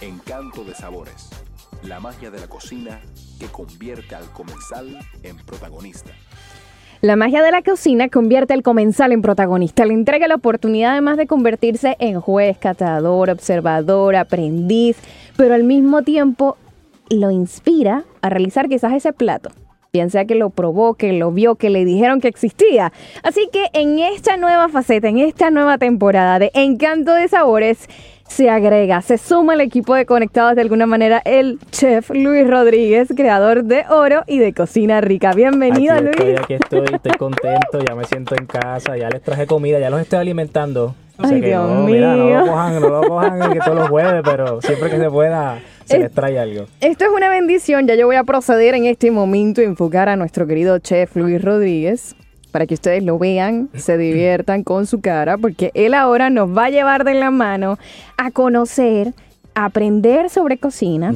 Encanto de sabores. La magia de la cocina que convierte al comensal en protagonista. La magia de la cocina convierte al comensal en protagonista, le entrega la oportunidad además de convertirse en juez, catador, observador, aprendiz, pero al mismo tiempo lo inspira a realizar quizás ese plato. Piensa que lo probó, que lo vio, que le dijeron que existía. Así que en esta nueva faceta, en esta nueva temporada de Encanto de Sabores, se agrega, se suma al equipo de Conectados de alguna manera el chef Luis Rodríguez, creador de Oro y de Cocina Rica. Bienvenido, aquí Luis. Aquí estoy, estoy contento, ya me siento en casa, ya les traje comida, ya los estoy alimentando. O sea Ay, que Dios no, mira, no mío. lo cojan, no lo cojan que todos los jueves, pero siempre que se pueda, se Es- les trae algo. Esto es una bendición. Ya yo voy a proceder en este momento a enfocar a nuestro querido chef Luis Rodríguez para que ustedes lo vean, se diviertan con su cara, porque él ahora nos va a llevar de la mano a conocer, a aprender sobre cocina.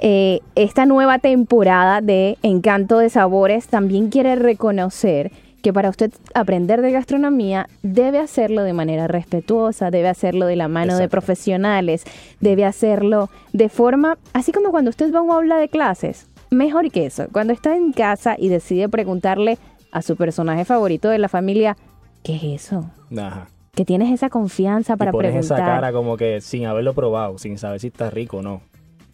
Eh, esta nueva temporada de Encanto de Sabores. También quiere reconocer que para usted aprender de gastronomía debe hacerlo de manera respetuosa, debe hacerlo de la mano de profesionales, debe hacerlo de forma, así como cuando usted va a un aula de clases, mejor que eso, cuando está en casa y decide preguntarle a su personaje favorito de la familia, ¿qué es eso? Ajá. Que tienes esa confianza para y pones preguntar. esa cara como que sin haberlo probado, sin saber si está rico o no.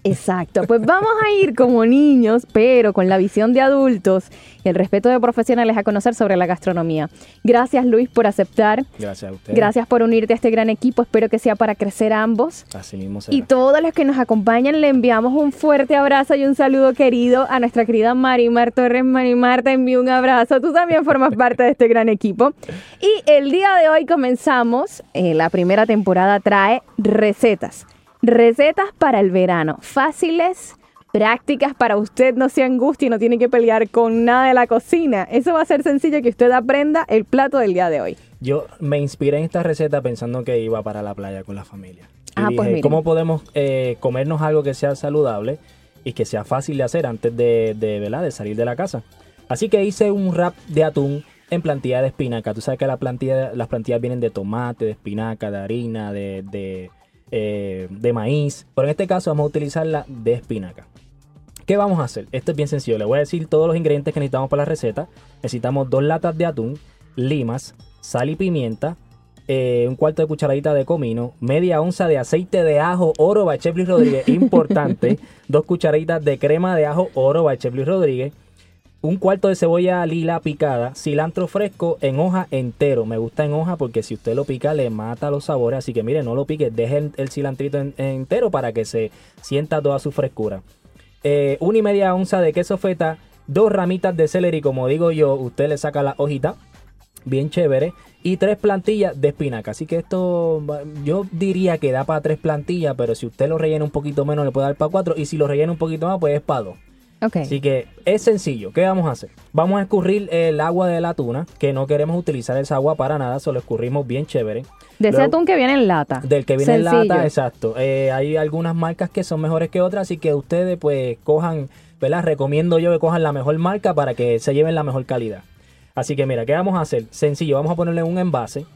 Exacto, pues vamos a ir como niños, pero con la visión de adultos y el respeto de profesionales a conocer sobre la gastronomía. Gracias Luis por aceptar, Gracias a ustedes. gracias por unirte a este gran equipo, espero que sea para crecer ambos. Así mismo será. Y todos los que nos acompañan le enviamos un fuerte abrazo y un saludo querido a nuestra querida Marimar Torres. Marimar, te envío un abrazo. Tú también formas parte de este gran equipo. Y el día de hoy comenzamos. eh, la primera temporada trae recetas. Recetas para el verano. Fáciles, prácticas para usted no se angustie y no tiene que pelear con nada de la cocina. Eso va a ser sencillo que usted aprenda el plato del día de hoy. Yo me inspiré en esta receta pensando que iba para la playa con la familia. Y Ah, pues dije, miren. ¿cómo podemos eh, comernos algo que sea saludable y que sea fácil de hacer antes de, de, ¿verdad? de salir de la casa? Así que hice un wrap de atún en plantilla de espinaca. Tú sabes que la plantilla, las plantillas vienen de tomate, de espinaca, de harina, de, de, eh, de maíz. Pero en este caso vamos a utilizarla de espinaca. ¿Qué vamos a hacer? Esto es bien sencillo. Le voy a decir todos los ingredientes que necesitamos para la receta. Necesitamos dos latas de atún, limas, sal y pimienta, eh, un cuarto de cucharadita de comino, media onza de aceite de ajo oro by Chef Luis Rodríguez, importante, dos cucharaditas de crema de ajo oro by Chef Luis Rodríguez, un cuarto de cebolla lila picada, cilantro fresco en hoja entero. Me gusta en hoja porque si usted lo pica le mata los sabores. Así que mire, no lo pique, deje el, cilantrito en- entero para que se sienta toda su frescura. Eh, una y media onza de queso feta, dos ramitas de celery, como digo yo, usted le saca la hojita, bien chévere, y tres plantillas de espinaca. Así que esto yo diría que da para tres plantillas, pero si usted lo rellena un poquito menos le puede dar para cuatro, y si lo rellena un poquito más, pues es para dos. Así que es sencillo. ¿Qué vamos a hacer? Vamos a escurrir el agua de la tuna, que no queremos utilizar esa agua para nada, solo escurrimos bien chévere. De ese atún que viene en lata. Del que viene en lata, exacto. Eh, hay algunas marcas que son mejores que otras, así que ustedes pues cojan, ¿verdad? Recomiendo yo que cojan la mejor marca para que se lleven la mejor calidad. Así que mira, ¿qué vamos a hacer? Sencillo, vamos a ponerle un envase,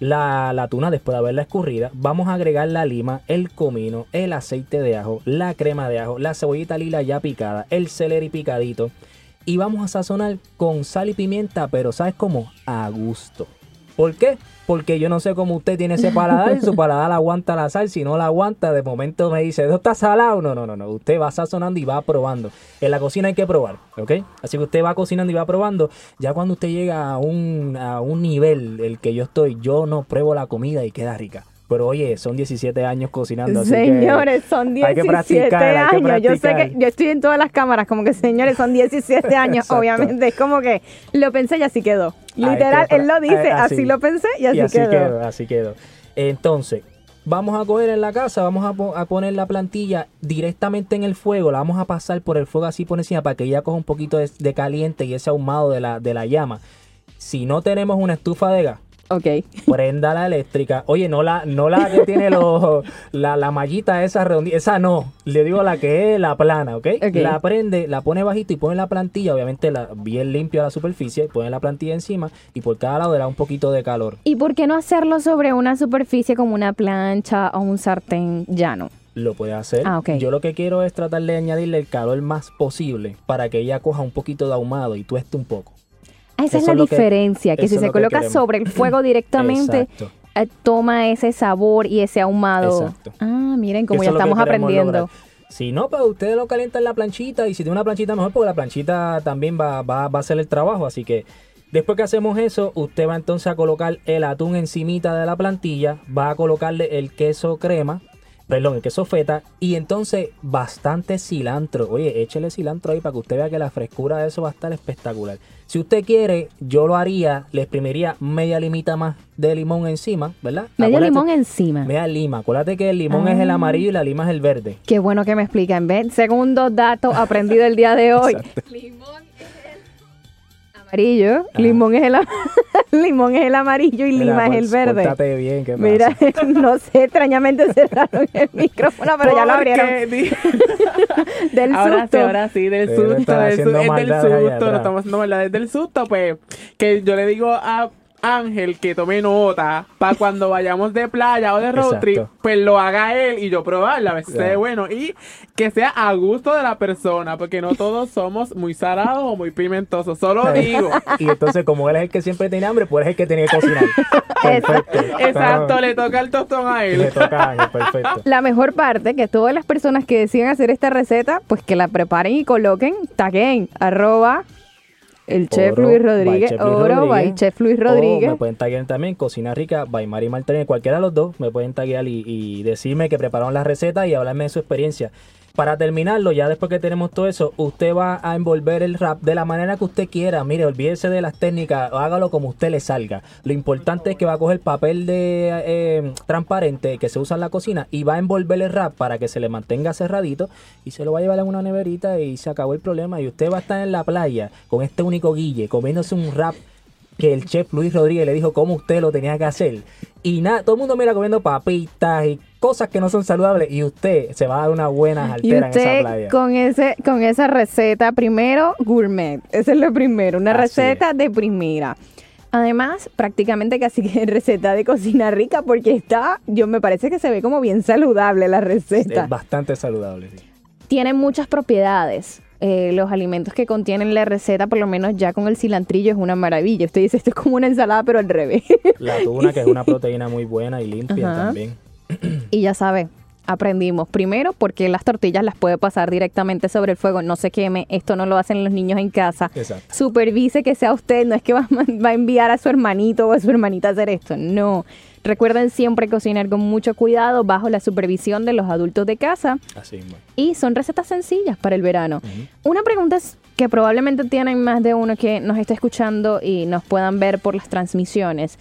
la, la tuna después de haberla escurrida, vamos a agregar la lima, el comino, el aceite de ajo, la crema de ajo, la cebollita lila ya picada, el celery picadito y vamos a sazonar con sal y pimienta, pero ¿sabes cómo? A gusto. ¿Por qué? Porque yo no sé cómo usted tiene ese paladar y su paladar aguanta la sal. Si no la aguanta, de momento me dice, ¿no está salado? No, no, no, no. Usted va sazonando y va probando. En la cocina hay que probar, ¿ok? Así que usted va cocinando y va probando. Ya cuando usted llega a un, a un nivel el que yo estoy, yo no pruebo la comida y queda rica. Pero oye, son 17 años cocinando. así que Señores, son hay que 17 practicar, hay que años. Yo sé que yo estoy en todas las cámaras, como que señores, son 17 años, obviamente. Es como que lo pensé y así quedó. Literal, él lo dice, eh, así. así. lo pensé y así, y así quedó. quedó. así quedó. Entonces, vamos a coger en la casa, vamos a, po- a poner la plantilla directamente en el fuego, la vamos a pasar por el fuego así por encima para que ella coja un poquito de, de caliente y ese ahumado de la, de la llama. Si no tenemos una estufa de gas, Ok. prenda la eléctrica. Oye, no la, no la que tiene los, la, la mallita esa redondita, esa no. Le digo la que es la plana, ¿ok? Ok. La prende, la pone bajito y pone la plantilla, obviamente la, bien limpio a la superficie, pone la plantilla encima y por cada lado le da un poquito de calor. ¿Y por qué no hacerlo sobre una superficie como una plancha o un sartén llano? lo puedes hacer. Ah, ok. Yo lo que quiero es tratar de añadirle el calor más posible para que ella coja un poquito de ahumado y tueste un poco. Esa es Eso la es diferencia, que si se que coloca queremos. sobre el fuego directamente, eh, toma ese sabor y ese ahumado. Exacto. Ah, miren, Eso ya estamos aprendiendo. lograr. Si no, pues ustedes lo calientan en la planchita y si tiene una planchita mejor, porque la planchita también va, va, va a hacer el trabajo. Así que después que hacemos eso, usted va entonces a colocar el atún encimita de la plantilla, va a colocarle el queso crema, perdón, el queso feta y entonces bastante cilantro. Oye, échele cilantro ahí para que usted vea que la frescura de eso va a estar espectacular. Si usted quiere, yo lo haría, le exprimiría media limita más de limón encima, ¿verdad? Medio Acuérdate- limón encima. Media lima. Acuérdate que el limón es el Ah. amarillo y la lima es el verde. Qué bueno que me explican. ¿ven? Segundo dato aprendido el día de hoy. Limón amarillo, limón es el, limón es el amarillo y Mira, lima es el verde. bien, ¿qué Mira, no sé, extrañamente cerraron el micrófono, pero ya lo abrieron del ahora susto. sí, ahora sí, del Sí, susto. del es del susto, no estamos haciendo maldades del susto, pues, que yo le digo a Ángel que tome nota para cuando vayamos de playa o de road Exacto. trip, pues lo haga él y yo probarla, a ver si se ve bueno y que sea a gusto de la persona, porque no todos somos muy salados o muy pimentosos, solo digo. Y entonces, como él es el que siempre tiene hambre, pues es el que tiene que cocinar. Perfecto. Exacto, le toca el tostón a Le él. toca a Ángel, perfecto. La mejor parte, que todas las personas que deciden hacer esta receta, pues que la preparen y coloquen, taguen, arroba el chef Oro Luis by Rodríguez, Chef Luis oro by Rodríguez. chef Luis O Rodríguez. me pueden taguear también Cocina Rica by Mari Martínez, cualquiera de los dos me pueden taguear y, y decirme que prepararon la receta y hablarme de su experiencia. Para terminarlo, ya después que tenemos todo eso, usted va a envolver el wrap de la manera que usted quiera. Mire, olvídese de las técnicas, hágalo como usted le salga. Lo importante es que va a coger papel de eh, transparente que se usa en la cocina y va a envolver el wrap para que se le mantenga cerradito y se lo va a llevar en una neverita y se acabó el problema. Y usted va a estar en la playa con este único guille comiéndose un wrap que el chef Luis Rodríguez le dijo cómo usted lo tenía que hacer. Y nada, todo el mundo mira comiendo papitas y cosas que no son saludables y usted se va a dar una buena Y altera en esa usted playa. con ese con esa receta primero gourmet, ese es lo primero, una Así receta de primera. Además, prácticamente casi que receta de cocina rica porque está, yo me parece que se ve como bien saludable la receta. Es bastante saludable. sí. Tiene muchas propiedades. Eh, los alimentos que contienen la receta, por lo menos ya con el cilantrillo, es una maravilla. Usted dice, esto es como una ensalada, pero al revés. La tuna, que es una proteína muy buena y limpia Ajá. también. y ya sabe, aprendimos. Primero, porque las tortillas las puede pasar directamente sobre el fuego, no se queme. Esto no lo hacen los niños en casa. Exacto. Supervise que sea usted, no es que va, va a enviar a su hermanito o a su hermanita a hacer esto. No. Recuerden siempre cocinar con mucho cuidado bajo la supervisión de los adultos de casa Así mismo. y son recetas sencillas para el verano. Una pregunta es que probablemente tienen más de uno que nos esté escuchando y nos puedan ver por las transmisiones.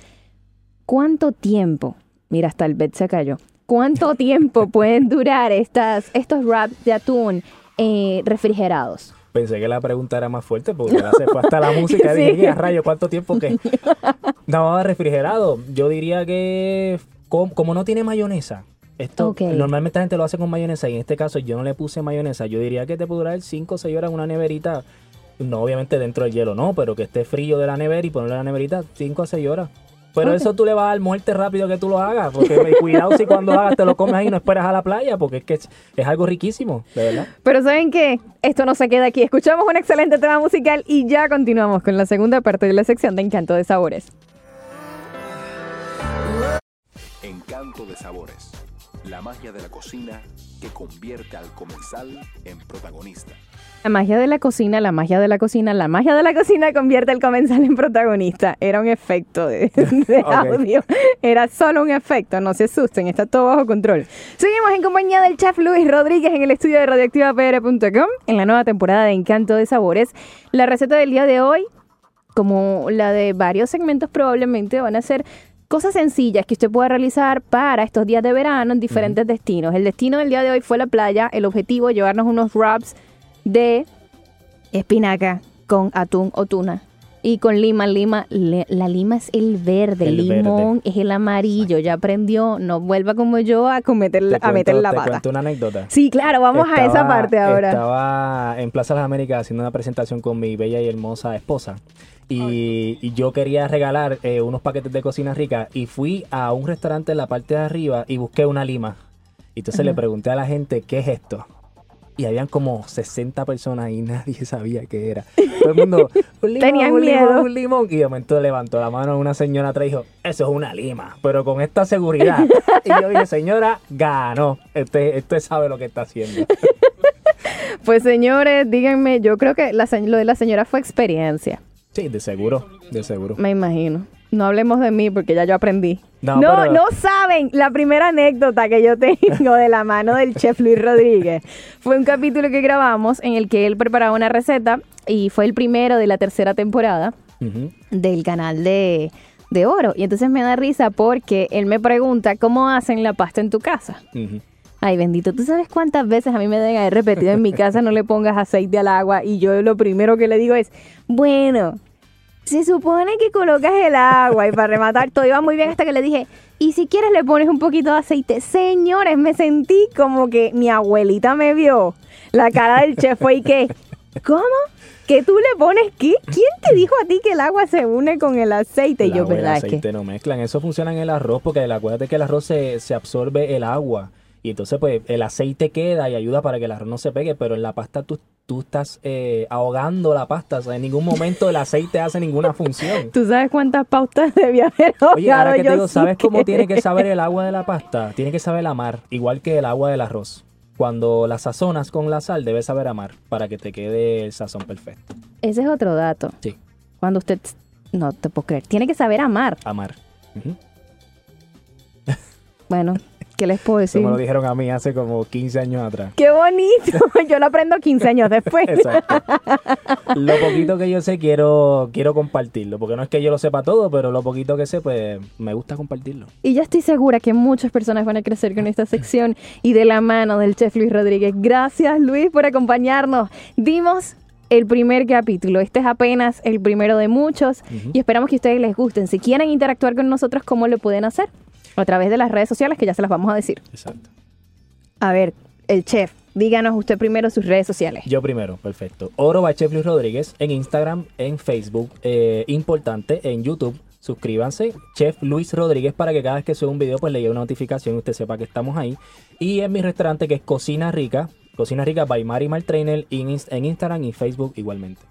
¿Cuánto tiempo? Mira, hasta el bed se cayó. ¿Cuánto tiempo pueden durar estas, estos wraps de atún eh, refrigerados? Pensé que la pregunta era más fuerte porque se fue hasta la música. Sí. Dije, "¿Qué rayo? ¿Cuánto tiempo que No, refrigerado. Yo diría que com- como, no tiene mayonesa. Esto normalmente la gente lo hace con mayonesa y en este caso yo no le puse mayonesa. Yo diría que te puede durar 5 o 6 horas en una neverita. No, obviamente dentro del hielo no, pero que esté frío de la nevera y ponerlo en la neverita 5 a 6 horas. Pero eso tú le vas a dar muerte rápido que tú lo hagas. Porque cuidado si cuando hagas te lo comes ahí y no esperas a la playa. Porque es que es, es algo riquísimo, de verdad. Pero ¿saben qué? Esto no se queda aquí. Escuchamos un excelente tema musical y ya continuamos con la segunda parte de la sección de Encanto de Sabores. Encanto de sabores. La magia de la cocina que convierte al comensal en protagonista. La magia de la cocina, la magia de la cocina, la magia de la cocina convierte al comensal en protagonista. Era un efecto de, audio. Era solo un efecto, no se asusten, está todo bajo control. Seguimos en compañía del chef Luis Rodríguez en el estudio de radioactivapr.com en la nueva temporada de Encanto de Sabores. La receta del día de hoy, como la de varios segmentos probablemente, van a ser cosas sencillas que usted pueda realizar para estos días de verano en diferentes destinos. El destino del día de hoy fue la playa, el objetivo llevarnos unos wraps de espinaca con atún o tuna. Y con lima, lima, le- la lima es el verde, el verde. limón es el amarillo, ya aprendió, no vuelva como yo a cometer, Te a meter la te pata. cuento una anécdota. Sí, claro, vamos a esa parte ahora. Estaba en Plaza de las Américas haciendo una presentación con mi bella y hermosa esposa. Y, y yo quería regalar eh, unos paquetes de cocina rica y fui a un restaurante en la parte de arriba y busqué una lima. Y entonces le pregunté a la gente, ¿qué es esto? Y habían como 60 personas y nadie sabía qué era. Todo el mundo, un limón, Tenían un limón, miedo. un limón. Y de momento levantó la mano una señora atrás y dijo, eso es una lima, pero con esta seguridad. y yo dije, señora, ganó. Este, este sabe lo que está haciendo. Pues señores, díganme, yo creo que la lo de la señora fue experiencia, Sí, de seguro, de seguro. me imagino. No hablemos de mí porque ya yo aprendí. No, No, pero- no saben la primera anécdota que yo tengo de la mano del chef Luis Rodríguez. Fue un capítulo que grabamos en el que él preparaba una receta y fue el primero de la tercera temporada del canal de, de Oro. Y entonces me da risa porque él me pregunta cómo hacen la pasta en tu casa. Ay, bendito, ¿tú sabes cuántas veces a mí me deben haber repetido en mi casa no le pongas aceite al agua? Y yo lo primero que le digo es, bueno, se supone que colocas el agua y para rematar todo iba muy bien hasta que le dije, y si quieres le pones un poquito de aceite. Señores, me sentí como que mi abuelita me vio. La cara del chef fue y que, ¿cómo? ¿Que tú le pones qué? ¿Quién te dijo a ti que el agua se une con el aceite? Y El yo, el ¿verdad? Es aceite que... no mezclan. Eso funciona en el arroz porque acuérdate que el arroz se, se absorbe el agua. Y entonces pues el aceite queda y ayuda para que el arroz no se pegue, pero en la pasta tú, tú estás eh, ahogando la pasta. O sea, en ningún momento el aceite hace ninguna función. ¿Tú sabes cuántas pautas debía haber Oye, ahora que te digo, ¿sabes cómo tiene que saber el agua de la pasta? Tiene que saber a mar, igual que el agua del arroz. Cuando la sazonas con la sal, debe saber a mar para que te quede el sazón perfecto. Ese es otro dato. Sí, Cuando usted... No te puedo creer. Tiene que saber amar. a mar. Ujú. Bueno, ¿qué les puedo decir? me lo dijeron a mí hace como 15 años atrás. ¡Qué bonito! Yo lo aprendo 15 años después. Exacto. Lo poquito que yo sé quiero, quiero compartirlo, porque no es que yo lo sepa todo, pero lo poquito que sé, pues me gusta compartirlo. Y yo estoy segura que muchas personas van a crecer con esta sección y de la mano del chef Luis Rodríguez. Gracias Luis por acompañarnos. Dimos el primer capítulo. Este es apenas el primero de muchos Ujú. y esperamos que a ustedes les gusten. Si quieren interactuar con nosotros, ¿cómo lo pueden hacer? A través de las redes sociales que ya se las vamos a decir. Exacto. A ver, el chef, díganos usted primero sus redes sociales. Yo primero, perfecto. Oro by Chef Luis Rodríguez en Instagram, en Facebook, eh, importante, en YouTube. Suscríbanse, Chef Luis Rodríguez, para que cada vez que suba un video, pues le llegue una notificación y usted sepa que estamos ahí. Y en mi restaurante, que es Cocina Rica, Cocina Rica by Mari Trainer, en, Inst- en Instagram y Facebook igualmente.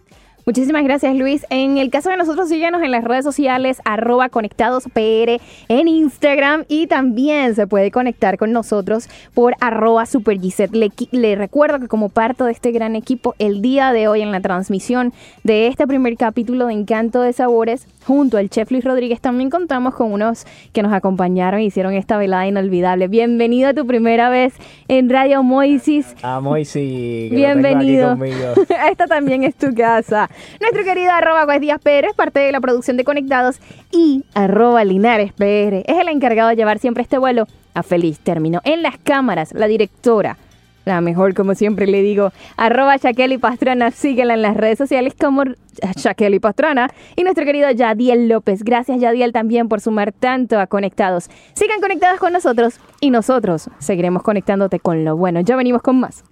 Muchísimas gracias Luis. En el caso de nosotros, síganos en las redes sociales, arroba conectadospr en Instagram y también se puede conectar con nosotros por arroba supergiset. Le, le recuerdo que como parte de este gran equipo, el día de hoy en la transmisión de este primer capítulo de Encanto de Sabores, junto al chef Luis Rodríguez, también contamos con unos que nos acompañaron y hicieron esta velada inolvidable. Bienvenido a tu primera vez en Radio Moisis. Amo y sí, Bienvenido. Esta también es tu casa. Nuestro querido arroba Guas Díaz Pérez, parte de la producción de Conectados, y arroba Linares PR, es el encargado de llevar siempre este vuelo a feliz término. En las cámaras, la directora, la mejor como siempre le digo, arroba Shaqueli Pastrana, síguela en las redes sociales como Shaqueli Pastrana, y nuestro querido Yadiel López. Gracias Yadiel también por sumar tanto a Conectados. Sigan conectados con nosotros y nosotros seguiremos conectándote con lo bueno. Ya venimos con más.